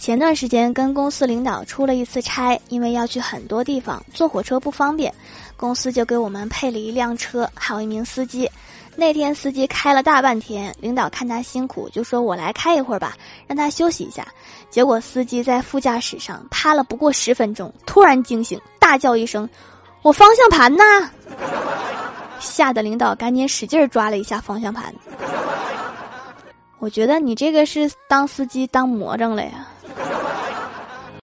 前段时间跟公司领导出了一次差，因为要去很多地方，坐火车不方便，公司就给我们配了一辆车，还有一名司机。那天司机开了大半天，领导看他辛苦，就说我来开一会儿吧，让他休息一下。结果司机在副驾驶上趴了不过十分钟，突然惊醒，大叫一声：“我方向盘呢！”吓得领导赶紧使劲抓了一下方向盘。我觉得你这个是当司机当魔怔了呀。